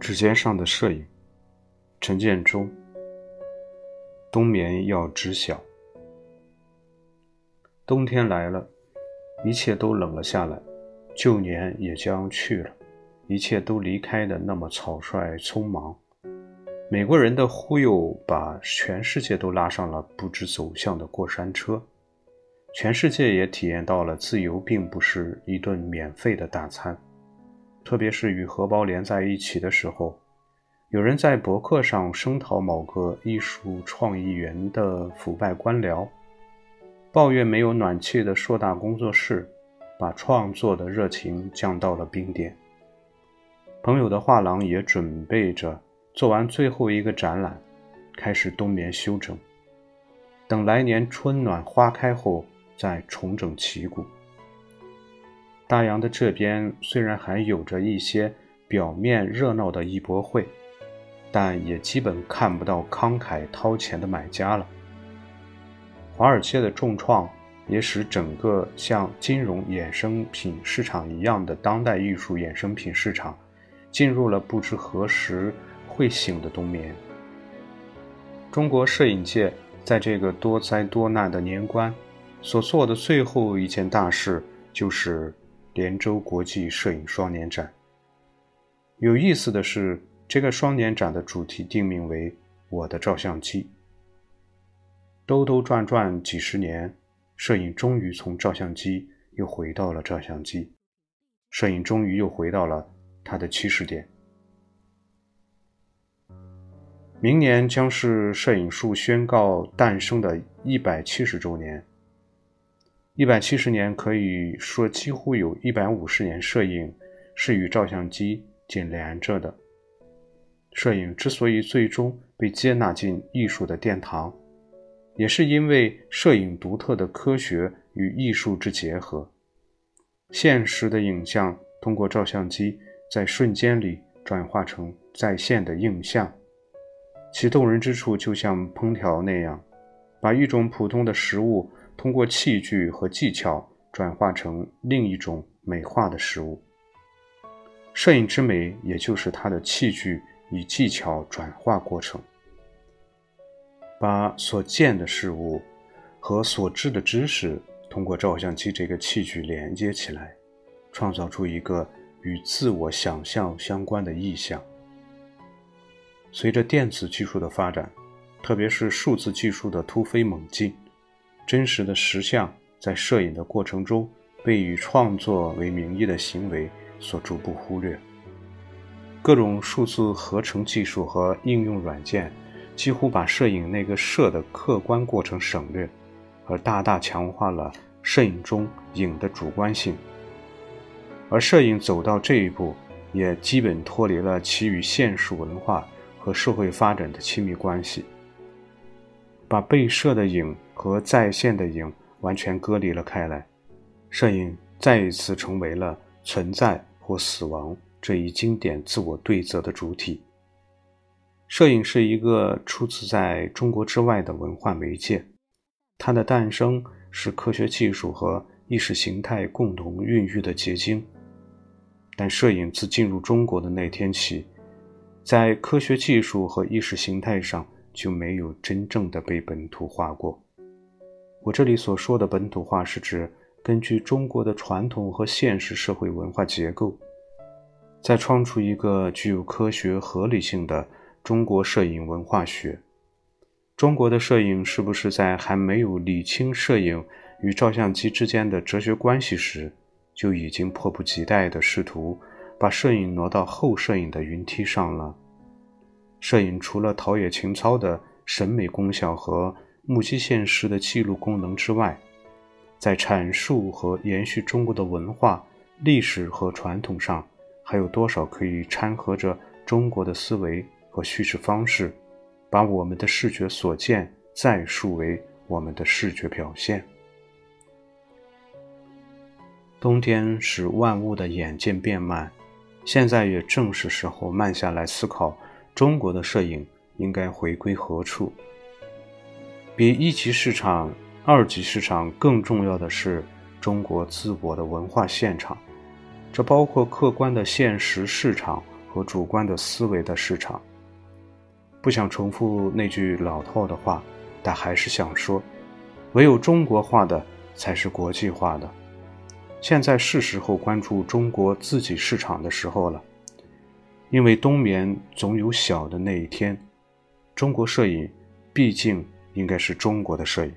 指尖上的摄影，陈建州。冬眠要知晓，冬天来了，一切都冷了下来，旧年也将去了，一切都离开的那么草率匆忙。美国人的忽悠把全世界都拉上了不知走向的过山车，全世界也体验到了自由并不是一顿免费的大餐。特别是与荷包连在一起的时候，有人在博客上声讨某个艺术创意园的腐败官僚，抱怨没有暖气的硕大工作室，把创作的热情降到了冰点。朋友的画廊也准备着做完最后一个展览，开始冬眠休整，等来年春暖花开后再重整旗鼓。大洋的这边虽然还有着一些表面热闹的艺博会，但也基本看不到慷慨掏钱的买家了。华尔街的重创也使整个像金融衍生品市场一样的当代艺术衍生品市场，进入了不知何时会醒的冬眠。中国摄影界在这个多灾多难的年关，所做的最后一件大事就是。连州国际摄影双年展。有意思的是，这个双年展的主题定名为“我的照相机”。兜兜转转几十年，摄影终于从照相机又回到了照相机，摄影终于又回到了它的起始点。明年将是摄影术宣告诞生的一百七十周年。一百七十年，可以说几乎有一百五十年，摄影是与照相机紧连着的。摄影之所以最终被接纳进艺术的殿堂，也是因为摄影独特的科学与艺术之结合。现实的影像通过照相机在瞬间里转化成在线的影像，其动人之处就像烹调那样，把一种普通的食物。通过器具和技巧转化成另一种美化的事物。摄影之美，也就是它的器具与技巧转化过程，把所见的事物和所知的知识通过照相机这个器具连接起来，创造出一个与自我想象相关的意象。随着电子技术的发展，特别是数字技术的突飞猛进。真实的实像在摄影的过程中被以创作为名义的行为所逐步忽略。各种数字合成技术和应用软件几乎把摄影那个摄的客观过程省略，而大大强化了摄影中影的主观性。而摄影走到这一步，也基本脱离了其与现实文化和社会发展的亲密关系。把被摄的影和在线的影完全割离了开来，摄影再一次成为了存在或死亡这一经典自我对择的主体。摄影是一个出自在中国之外的文化媒介，它的诞生是科学技术和意识形态共同孕育的结晶。但摄影自进入中国的那天起，在科学技术和意识形态上。就没有真正的被本土化过。我这里所说的本土化，是指根据中国的传统和现实社会文化结构，再创出一个具有科学合理性的中国摄影文化学。中国的摄影是不是在还没有理清摄影与照相机之间的哲学关系时，就已经迫不及待地试图把摄影挪到后摄影的云梯上了？摄影除了陶冶情操的审美功效和目击现实的记录功能之外，在阐述和延续中国的文化、历史和传统上，还有多少可以掺和着中国的思维和叙事方式，把我们的视觉所见再述为我们的视觉表现？冬天使万物的眼见变慢，现在也正是时候慢下来思考。中国的摄影应该回归何处？比一级市场、二级市场更重要的是中国自我的文化现场，这包括客观的现实市场和主观的思维的市场。不想重复那句老套的话，但还是想说：唯有中国化的才是国际化的。现在是时候关注中国自己市场的时候了，因为冬眠总有小的那一天。中国摄影毕竟应该是中国的摄影。